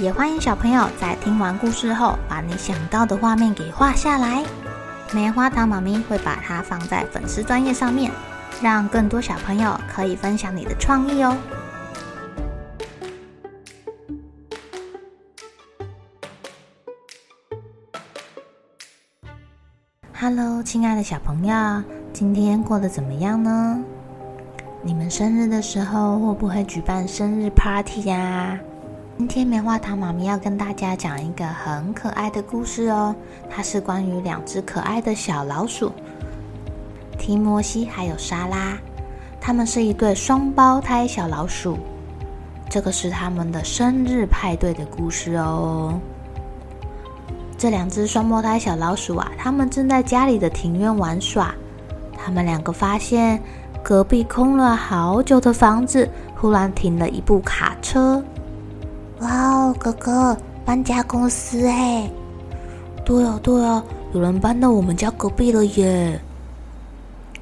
也欢迎小朋友在听完故事后，把你想到的画面给画下来。棉花糖妈咪会把它放在粉丝专页上面，让更多小朋友可以分享你的创意哦。Hello，亲爱的小朋友，今天过得怎么样呢？你们生日的时候会不会举办生日 party 呀？今天棉花糖妈咪要跟大家讲一个很可爱的故事哦，它是关于两只可爱的小老鼠，提摩西还有莎拉，他们是一对双胞胎小老鼠。这个是他们的生日派对的故事哦。这两只双胞胎小老鼠啊，他们正在家里的庭院玩耍。他们两个发现隔壁空了好久的房子，忽然停了一部卡车。哇哦，哥哥，搬家公司哎！对啊，对啊，有人搬到我们家隔壁了耶！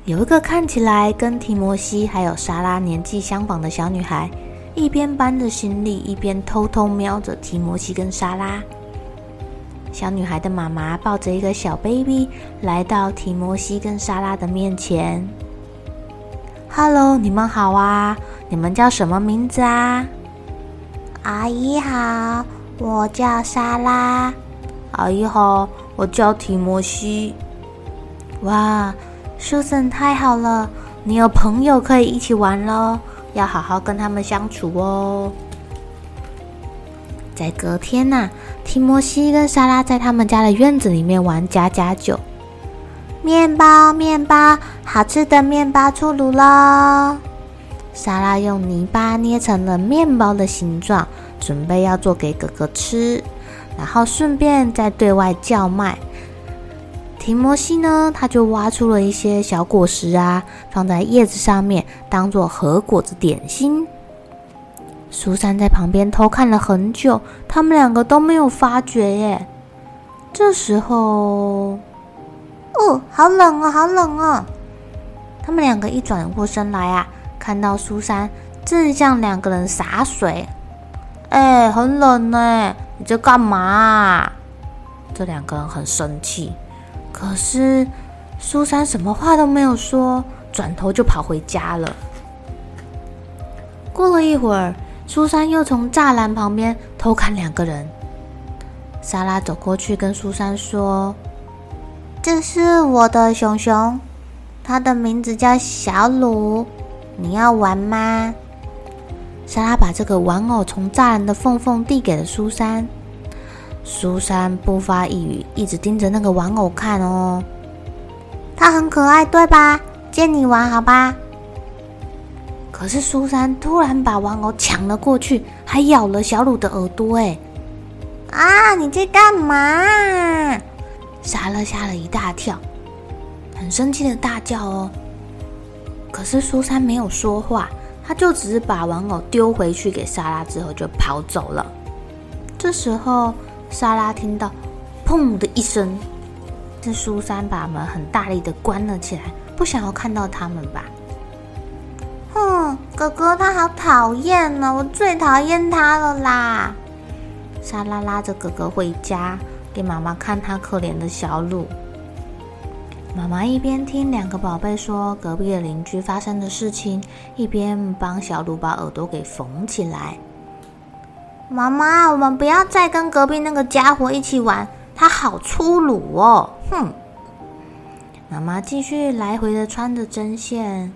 有一个看起来跟提摩西还有莎拉年纪相仿的小女孩，一边搬着行李，一边偷偷瞄着提摩西跟莎拉。小女孩的妈妈抱着一个小 baby 来到提摩西跟莎拉的面前。“Hello，你们好啊！你们叫什么名字啊？”阿姨好，我叫莎拉。阿姨好，我叫提摩西。哇，Susan 太好了，你有朋友可以一起玩喽，要好好跟他们相处哦。在隔天呐、啊，提摩西跟莎拉在他们家的院子里面玩家家酒。面包，面包，好吃的面包出炉喽！莎拉用泥巴捏成了面包的形状，准备要做给哥哥吃，然后顺便再对外叫卖。提摩西呢，他就挖出了一些小果实啊，放在叶子上面，当做核果子点心。苏珊在旁边偷看了很久，他们两个都没有发觉耶。这时候，哦，好冷哦，好冷哦！他们两个一转过身来啊。看到苏珊正向两个人洒水，哎，很冷呢，你在干嘛啊？这两个人很生气，可是苏珊什么话都没有说，转头就跑回家了。过了一会儿，苏珊又从栅栏旁边偷看两个人。莎拉走过去跟苏珊说：“这是我的熊熊，它的名字叫小鲁。”你要玩吗？莎拉把这个玩偶从栅栏的缝缝递给了苏珊。苏珊不发一语，一直盯着那个玩偶看哦。它很可爱，对吧？借你玩好吧？可是苏珊突然把玩偶抢了过去，还咬了小鲁的耳朵。哎，啊！你在干嘛？莎拉吓了一大跳，很生气的大叫哦。可是苏珊没有说话，她就只是把玩偶丢回去给莎拉，之后就跑走了。这时候，莎拉听到“砰”的一声，是苏珊把门很大力的关了起来，不想要看到他们吧？哼，哥哥他好讨厌呢，我最讨厌他了啦！莎拉拉着哥哥回家，给妈妈看他可怜的小鲁。妈妈一边听两个宝贝说隔壁的邻居发生的事情，一边帮小鲁把耳朵给缝起来。妈妈，我们不要再跟隔壁那个家伙一起玩，他好粗鲁哦！哼！妈妈继续来回的穿着针线，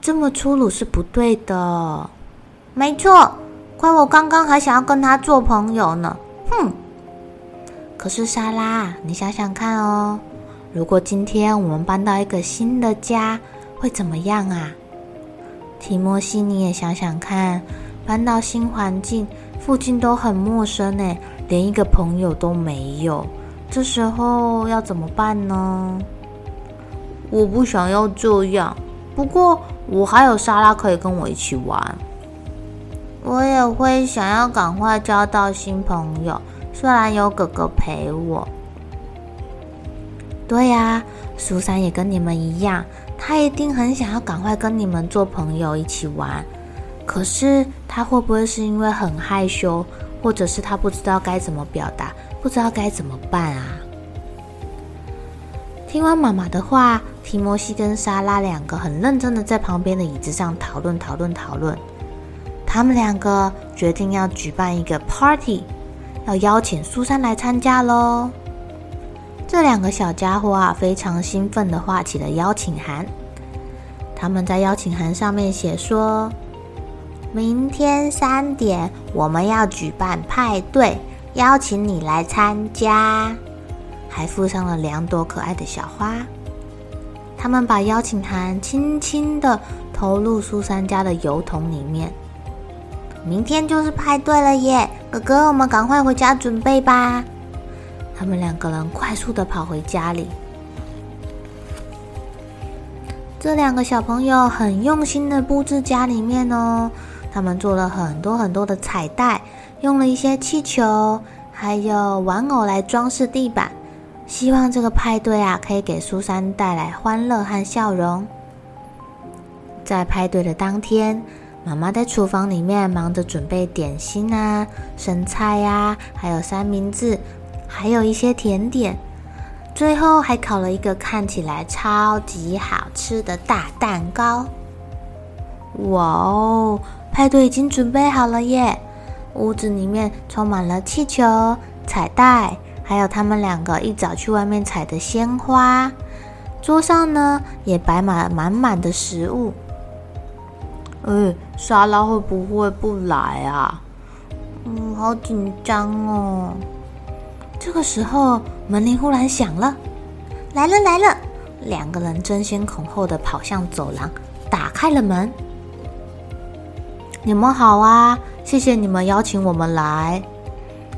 这么粗鲁是不对的。没错，亏我刚刚还想要跟他做朋友呢。哼！可是莎拉，你想想看哦。如果今天我们搬到一个新的家，会怎么样啊？提莫西，你也想想看，搬到新环境，附近都很陌生诶，连一个朋友都没有。这时候要怎么办呢？我不想要这样，不过我还有莎拉可以跟我一起玩。我也会想要赶快交到新朋友，虽然有哥哥陪我。对呀，苏珊也跟你们一样，她一定很想要赶快跟你们做朋友，一起玩。可是她会不会是因为很害羞，或者是她不知道该怎么表达，不知道该怎么办啊？听完妈妈的话，提摩西跟莎拉两个很认真的在旁边的椅子上讨论讨论讨论。他们两个决定要举办一个 party，要邀请苏珊来参加喽。这两个小家伙啊，非常兴奋地画起了邀请函。他们在邀请函上面写说：“明天三点我们要举办派对，邀请你来参加。”还附上了两朵可爱的小花。他们把邀请函轻轻地投入苏珊家的邮筒里面。明天就是派对了耶，哥哥，我们赶快回家准备吧。他们两个人快速的跑回家里。这两个小朋友很用心的布置家里面哦，他们做了很多很多的彩带，用了一些气球，还有玩偶来装饰地板，希望这个派对啊可以给苏珊带来欢乐和笑容。在派对的当天。妈妈在厨房里面忙着准备点心啊、生菜呀，还有三明治，还有一些甜点，最后还烤了一个看起来超级好吃的大蛋糕。哇哦，派对已经准备好了耶！屋子里面充满了气球、彩带，还有他们两个一早去外面采的鲜花。桌上呢，也摆满了满满的食物。哎，莎拉会不会不来啊？嗯，好紧张哦。这个时候，门铃忽然响了，来了来了！两个人争先恐后的跑向走廊，打开了门。你们好啊，谢谢你们邀请我们来。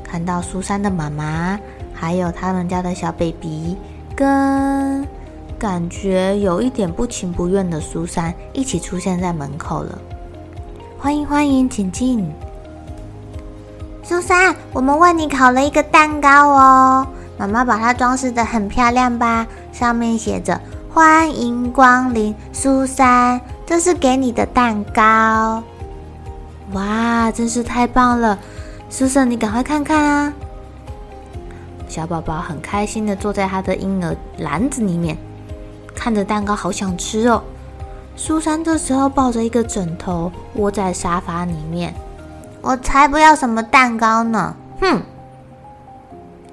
看到苏珊的妈妈，还有他们家的小 baby，跟。感觉有一点不情不愿的苏珊一起出现在门口了。欢迎欢迎，请进。苏珊，我们为你烤了一个蛋糕哦，妈妈把它装饰的很漂亮吧？上面写着“欢迎光临，苏珊”，这是给你的蛋糕。哇，真是太棒了！苏珊，你赶快看看啊！小宝宝很开心的坐在他的婴儿篮子里面。看着蛋糕，好想吃哦！苏珊这时候抱着一个枕头窝在沙发里面。我才不要什么蛋糕呢！哼！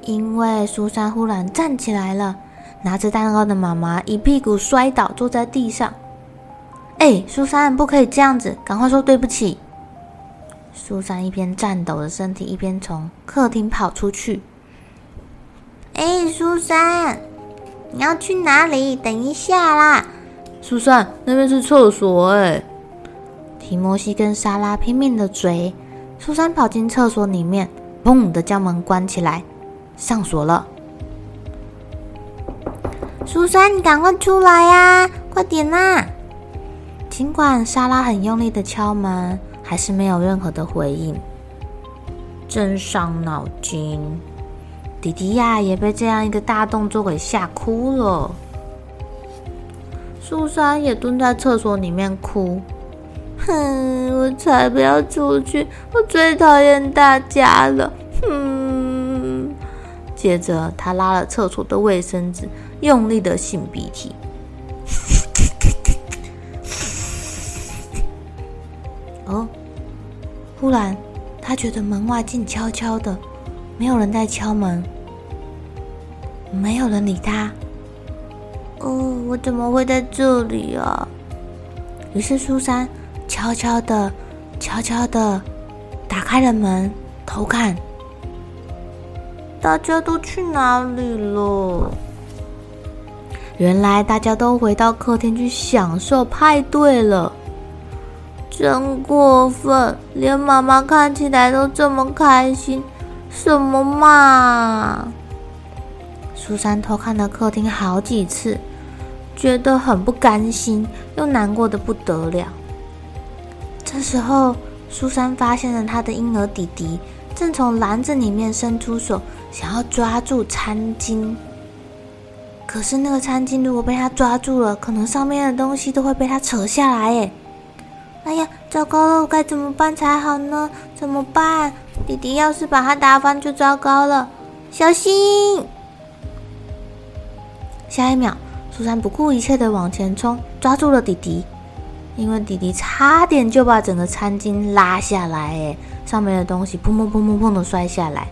因为苏珊忽然站起来了，拿着蛋糕的妈妈一屁股摔倒，坐在地上。哎，苏珊，不可以这样子，赶快说对不起！苏珊一边颤抖着身体，一边从客厅跑出去。哎，苏珊！你要去哪里？等一下啦，苏珊，那边是厕所哎。提摩西跟莎拉拼命的追，苏珊跑进厕所里面，砰的将门关起来，上锁了。苏珊，你赶快出来呀，快点呐！尽管莎拉很用力的敲门，还是没有任何的回应，真伤脑筋。迪迪亚，也被这样一个大动作给吓哭了。苏珊也蹲在厕所里面哭。哼，我才不要出去！我最讨厌大家了。哼。接着，他拉了厕所的卫生纸，用力的擤鼻涕。哦，忽然，他觉得门外静悄悄的。没有人在敲门，没有人理他。哦，我怎么会在这里啊？于是苏珊悄悄的、悄悄的打开了门，偷看，大家都去哪里了？原来大家都回到客厅去享受派对了。真过分，连妈妈看起来都这么开心，什么嘛？苏珊偷看了客厅好几次，觉得很不甘心，又难过的不得了。这时候，苏珊发现了她的婴儿弟弟正从篮子里面伸出手，想要抓住餐巾。可是那个餐巾如果被他抓住了，可能上面的东西都会被他扯下来。哎，哎呀，糟糕了，我该怎么办才好呢？怎么办？弟弟要是把他打翻就糟糕了，小心！下一秒，苏珊不顾一切的往前冲，抓住了弟弟，因为弟弟差点就把整个餐巾拉下来，哎，上面的东西砰砰砰砰砰的摔下来。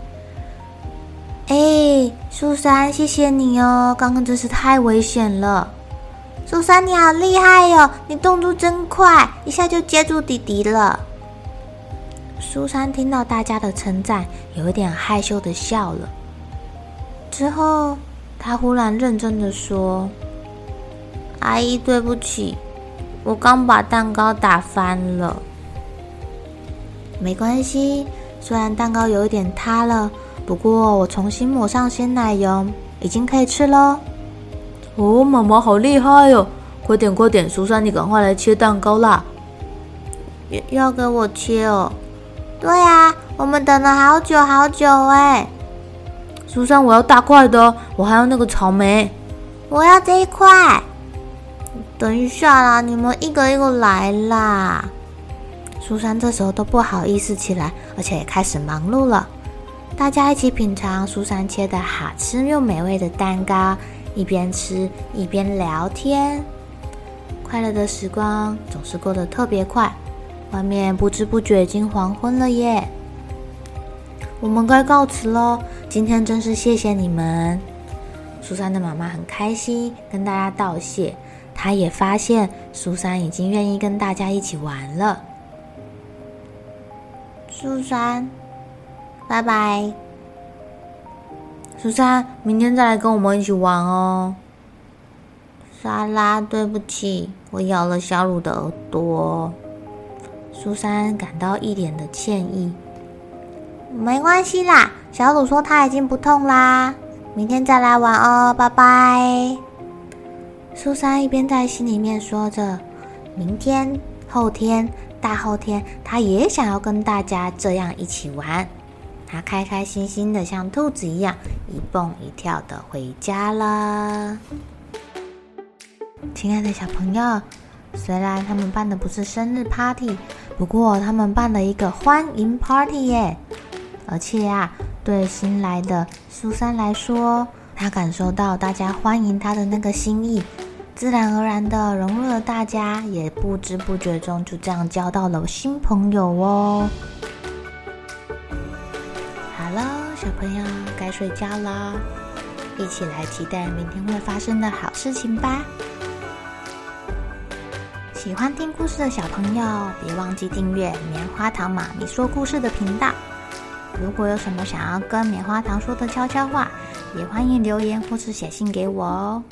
哎，苏珊，谢谢你哦，刚刚真是太危险了。苏珊，你好厉害哟，你动作真快，一下就接住弟弟了。苏珊听到大家的称赞，有一点害羞的笑了。之后，她忽然认真的说：“阿姨，对不起，我刚把蛋糕打翻了。没关系，虽然蛋糕有一点塌了。”不过我重新抹上鲜奶油，已经可以吃喽。哦，妈妈好厉害哦！快点快点，苏珊，你赶快来切蛋糕啦！要要给我切哦？对啊，我们等了好久好久哎。苏珊，我要大块的，我还要那个草莓。我要这一块。等一下啦，你们一个一个来啦。苏珊这时候都不好意思起来，而且也开始忙碌了。大家一起品尝苏珊切的好吃又美味的蛋糕，一边吃一边聊天，快乐的时光总是过得特别快。外面不知不觉已经黄昏了耶，我们该告辞喽。今天真是谢谢你们。苏珊的妈妈很开心，跟大家道谢。她也发现苏珊已经愿意跟大家一起玩了。苏珊。拜拜，苏珊，明天再来跟我们一起玩哦。莎拉，对不起，我咬了小鲁的耳朵。苏珊感到一脸的歉意。没关系啦，小鲁说他已经不痛啦。明天再来玩哦，拜拜。苏珊一边在心里面说着，明天、后天、大后天，她也想要跟大家这样一起玩。她开开心心的，像兔子一样一蹦一跳的回家了。亲爱的小朋友，虽然他们办的不是生日 party，不过他们办了一个欢迎 party 耶！而且啊，对新来的苏珊来说，她感受到大家欢迎她的那个心意，自然而然的融入了大家，也不知不觉中就这样交到了新朋友哦。小朋友该睡觉了，一起来期待明天会发生的好事情吧！喜欢听故事的小朋友，别忘记订阅棉花糖妈咪说故事的频道。如果有什么想要跟棉花糖说的悄悄话，也欢迎留言或是写信给我哦。